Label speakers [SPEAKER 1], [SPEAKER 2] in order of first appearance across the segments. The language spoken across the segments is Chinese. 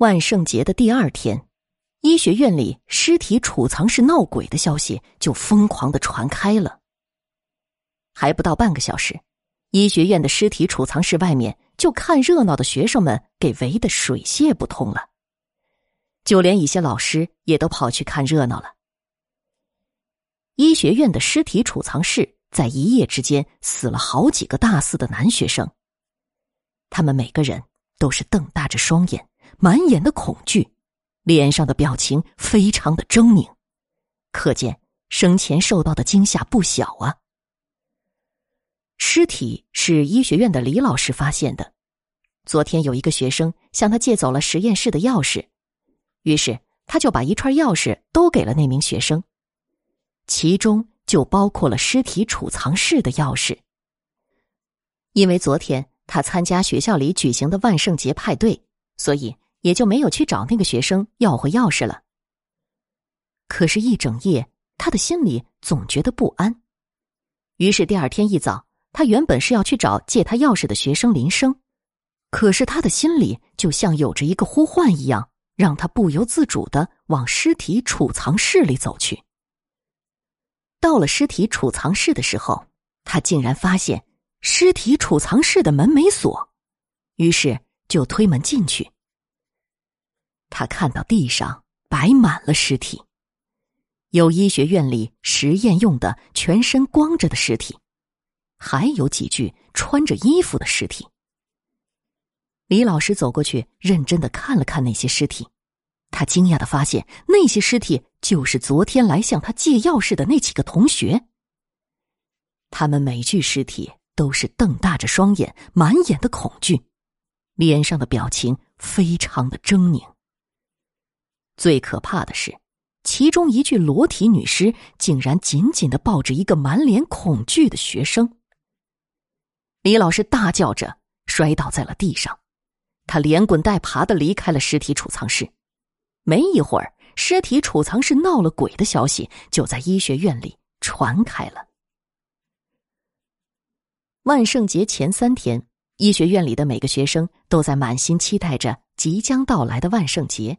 [SPEAKER 1] 万圣节的第二天，医学院里尸体储藏室闹鬼的消息就疯狂的传开了。还不到半个小时，医学院的尸体储藏室外面就看热闹的学生们给围得水泄不通了，就连一些老师也都跑去看热闹了。医学院的尸体储藏室在一夜之间死了好几个大四的男学生，他们每个人都是瞪大着双眼。满眼的恐惧，脸上的表情非常的狰狞，可见生前受到的惊吓不小啊。尸体是医学院的李老师发现的，昨天有一个学生向他借走了实验室的钥匙，于是他就把一串钥匙都给了那名学生，其中就包括了尸体储藏室的钥匙。因为昨天他参加学校里举行的万圣节派对，所以。也就没有去找那个学生要回钥匙了。可是，一整夜他的心里总觉得不安。于是，第二天一早，他原本是要去找借他钥匙的学生林生，可是他的心里就像有着一个呼唤一样，让他不由自主的往尸体储藏室里走去。到了尸体储藏室的时候，他竟然发现尸体储藏室的门没锁，于是就推门进去。他看到地上摆满了尸体，有医学院里实验用的全身光着的尸体，还有几具穿着衣服的尸体。李老师走过去，认真的看了看那些尸体，他惊讶的发现，那些尸体就是昨天来向他借钥匙的那几个同学。他们每具尸体都是瞪大着双眼，满眼的恐惧，脸上的表情非常的狰狞。最可怕的是，其中一具裸体女尸竟然紧紧的抱着一个满脸恐惧的学生。李老师大叫着摔倒在了地上，他连滚带爬的离开了尸体储藏室。没一会儿，尸体储藏室闹了鬼的消息就在医学院里传开了。万圣节前三天，医学院里的每个学生都在满心期待着即将到来的万圣节。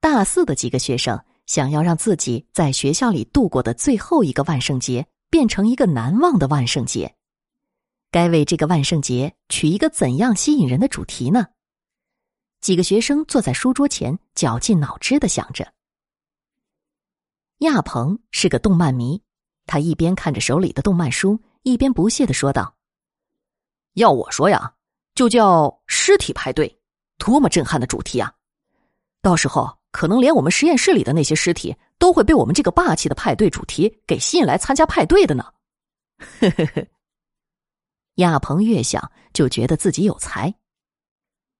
[SPEAKER 1] 大四的几个学生想要让自己在学校里度过的最后一个万圣节变成一个难忘的万圣节，该为这个万圣节取一个怎样吸引人的主题呢？几个学生坐在书桌前，绞尽脑汁的想着。亚鹏是个动漫迷，他一边看着手里的动漫书，一边不屑的说道：“
[SPEAKER 2] 要我说呀，就叫尸体派对，多么震撼的主题啊！到时候。”可能连我们实验室里的那些尸体都会被我们这个霸气的派对主题给吸引来参加派对的呢。
[SPEAKER 1] 呵呵呵。亚鹏越想就觉得自己有才。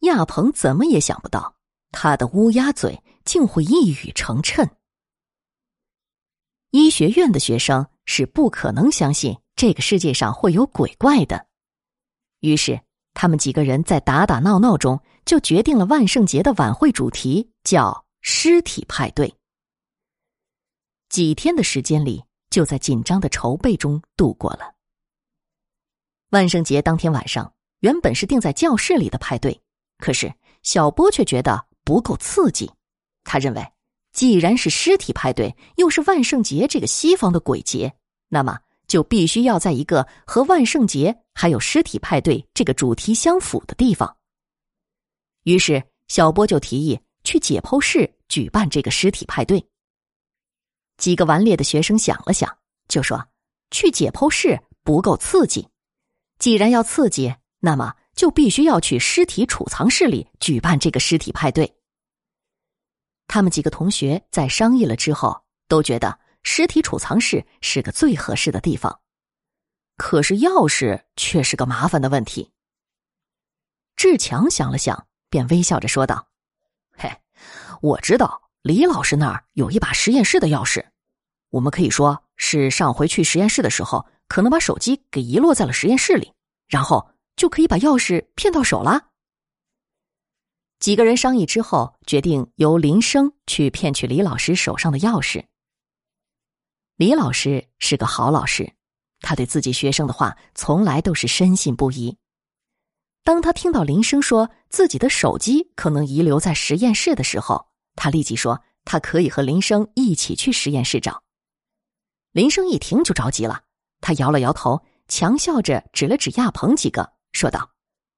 [SPEAKER 1] 亚鹏怎么也想不到，他的乌鸦嘴竟会一语成谶。医学院的学生是不可能相信这个世界上会有鬼怪的，于是他们几个人在打打闹闹中就决定了万圣节的晚会主题叫。尸体派对，几天的时间里，就在紧张的筹备中度过了。万圣节当天晚上，原本是定在教室里的派对，可是小波却觉得不够刺激。他认为，既然是尸体派对，又是万圣节这个西方的鬼节，那么就必须要在一个和万圣节还有尸体派对这个主题相符的地方。于是，小波就提议去解剖室。举办这个尸体派对，几个顽劣的学生想了想，就说：“去解剖室不够刺激，既然要刺激，那么就必须要去尸体储藏室里举办这个尸体派对。”他们几个同学在商议了之后，都觉得尸体储藏室是个最合适的地方。可是钥匙却是个麻烦的问题。志强想了想，便微笑着说道：“
[SPEAKER 2] 嘿。”我知道李老师那儿有一把实验室的钥匙，我们可以说是上回去实验室的时候，可能把手机给遗落在了实验室里，然后就可以把钥匙骗到手了。
[SPEAKER 1] 几个人商议之后，决定由林生去骗取李老师手上的钥匙。李老师是个好老师，他对自己学生的话从来都是深信不疑。当他听到林生说自己的手机可能遗留在实验室的时候，他立即说他可以和林生一起去实验室找。林生一听就着急了，他摇了摇头，强笑着指了指亚鹏几个，说道：“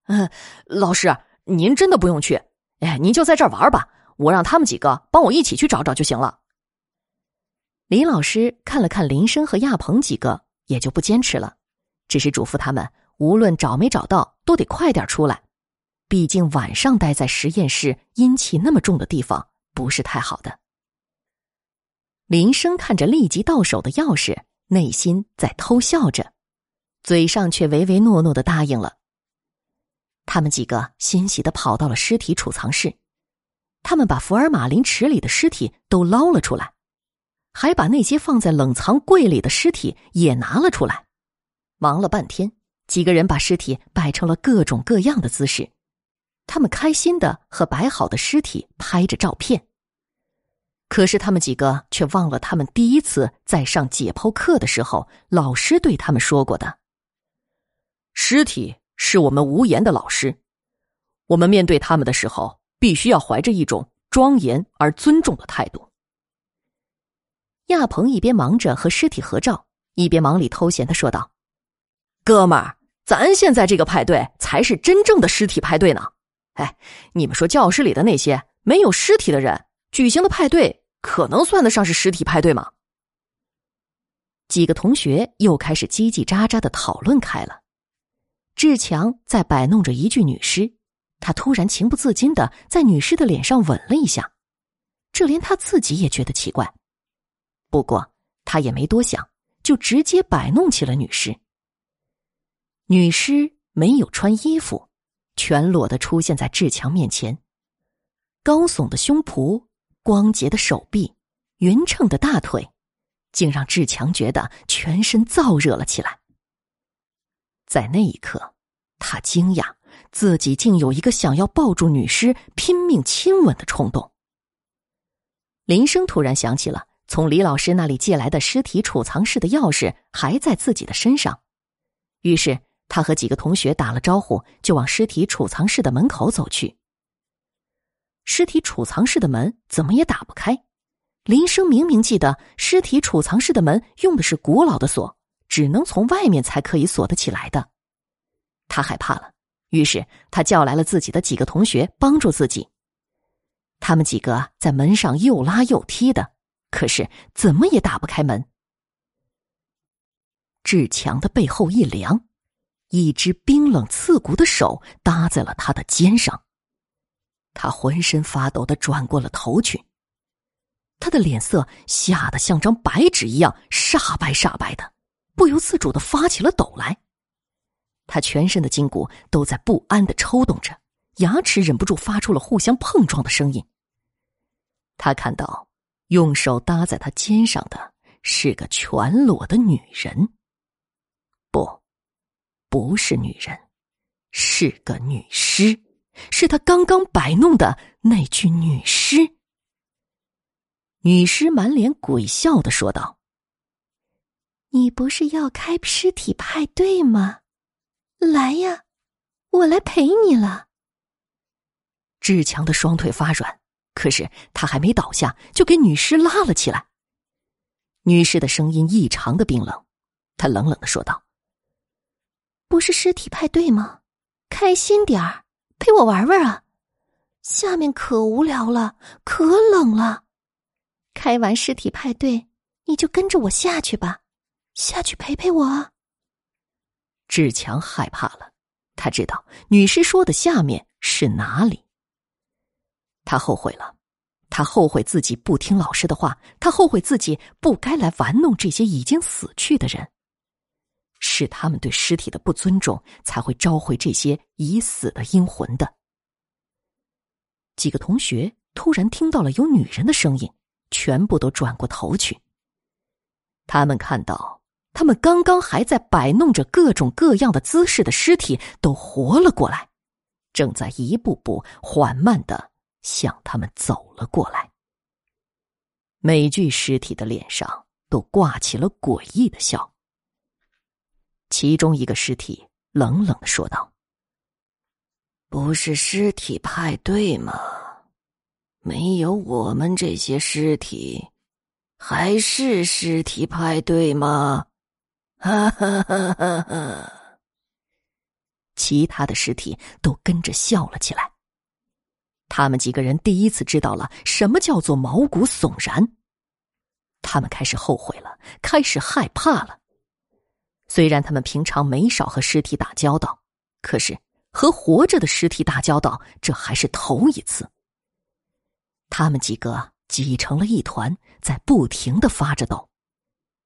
[SPEAKER 2] 嗯，老师，您真的不用去，哎，您就在这儿玩吧，我让他们几个帮我一起去找找就行了。”
[SPEAKER 1] 李老师看了看林生和亚鹏几个，也就不坚持了，只是嘱咐他们。无论找没找到，都得快点出来。毕竟晚上待在实验室阴气那么重的地方，不是太好的。林生看着立即到手的钥匙，内心在偷笑着，嘴上却唯唯诺诺的答应了。他们几个欣喜的跑到了尸体储藏室，他们把福尔马林池里的尸体都捞了出来，还把那些放在冷藏柜里的尸体也拿了出来，忙了半天。几个人把尸体摆成了各种各样的姿势，他们开心的和摆好的尸体拍着照片。可是他们几个却忘了，他们第一次在上解剖课的时候，老师对他们说过的：“
[SPEAKER 2] 尸体是我们无言的老师，我们面对他们的时候，必须要怀着一种庄严而尊重的态度。”
[SPEAKER 1] 亚鹏一边忙着和尸体合照，一边忙里偷闲的说道：“
[SPEAKER 2] 哥们儿。”咱现在这个派对才是真正的尸体派对呢！哎，你们说教室里的那些没有尸体的人举行的派对，可能算得上是尸体派对吗？
[SPEAKER 1] 几个同学又开始叽叽喳喳的讨论开了。志强在摆弄着一具女尸，他突然情不自禁的在女尸的脸上吻了一下，这连他自己也觉得奇怪。不过他也没多想，就直接摆弄起了女尸。女尸没有穿衣服，全裸的出现在志强面前，高耸的胸脯、光洁的手臂、匀称的大腿，竟让志强觉得全身燥热了起来。在那一刻，他惊讶自己竟有一个想要抱住女尸拼命亲吻的冲动。林生突然想起了从李老师那里借来的尸体储藏室的钥匙还在自己的身上，于是。他和几个同学打了招呼，就往尸体储藏室的门口走去。尸体储藏室的门怎么也打不开，林生明明记得尸体储藏室的门用的是古老的锁，只能从外面才可以锁得起来的。他害怕了，于是他叫来了自己的几个同学帮助自己。他们几个在门上又拉又踢的，可是怎么也打不开门。志强的背后一凉。一只冰冷刺骨的手搭在了他的肩上，他浑身发抖的转过了头去，他的脸色吓得像张白纸一样煞白煞白的，不由自主的发起了抖来，他全身的筋骨都在不安的抽动着，牙齿忍不住发出了互相碰撞的声音。他看到用手搭在他肩上的是个全裸的女人，不。不是女人，是个女尸，是他刚刚摆弄的那具女尸。女尸满脸鬼笑的说道：“
[SPEAKER 3] 你不是要开尸体派对吗？来呀，我来陪你了。”
[SPEAKER 1] 志强的双腿发软，可是他还没倒下，就给女尸拉了起来。女尸的声音异常的冰冷，她冷冷的说道。
[SPEAKER 3] 不是尸体派对吗？开心点儿，陪我玩玩啊！下面可无聊了，可冷了。开完尸体派对，你就跟着我下去吧，下去陪陪我。
[SPEAKER 1] 志强害怕了，他知道女尸说的下面是哪里。他后悔了，他后悔自己不听老师的话，他后悔自己不该来玩弄这些已经死去的人。是他们对尸体的不尊重，才会召回这些已死的阴魂的。几个同学突然听到了有女人的声音，全部都转过头去。他们看到，他们刚刚还在摆弄着各种各样的姿势的尸体都活了过来，正在一步步缓慢的向他们走了过来。每具尸体的脸上都挂起了诡异的笑。其中一个尸体冷冷的说道：“
[SPEAKER 2] 不是尸体派对吗？没有我们这些尸体，还是尸体派对吗？哈哈哈哈哈！
[SPEAKER 1] 其他的尸体都跟着笑了起来。他们几个人第一次知道了什么叫做毛骨悚然。他们开始后悔了，开始害怕了。虽然他们平常没少和尸体打交道，可是。和活着的尸体打交道，这还是头一次。他们几个挤成了一团，在不停的发着抖，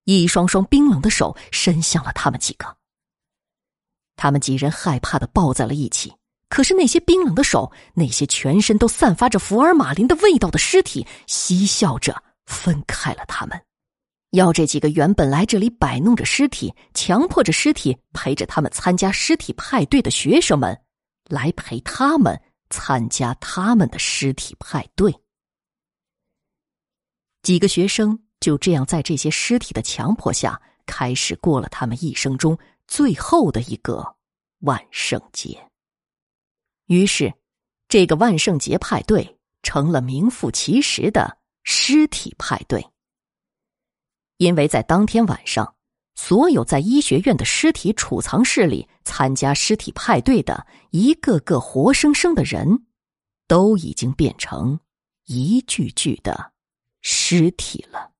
[SPEAKER 1] 一双双冰冷的手伸向了他们几个。他们几人害怕的抱在了一起，可是那些冰冷的手，那些全身都散发着福尔马林的味道的尸体，嬉笑着分开了他们。要这几个原本来这里摆弄着尸体、强迫着尸体陪着他们参加尸体派对的学生们，来陪他们参加他们的尸体派对。几个学生就这样在这些尸体的强迫下，开始过了他们一生中最后的一个万圣节。于是，这个万圣节派对成了名副其实的尸体派对。因为在当天晚上，所有在医学院的尸体储藏室里参加尸体派对的一个个活生生的人，都已经变成一具具的尸体了。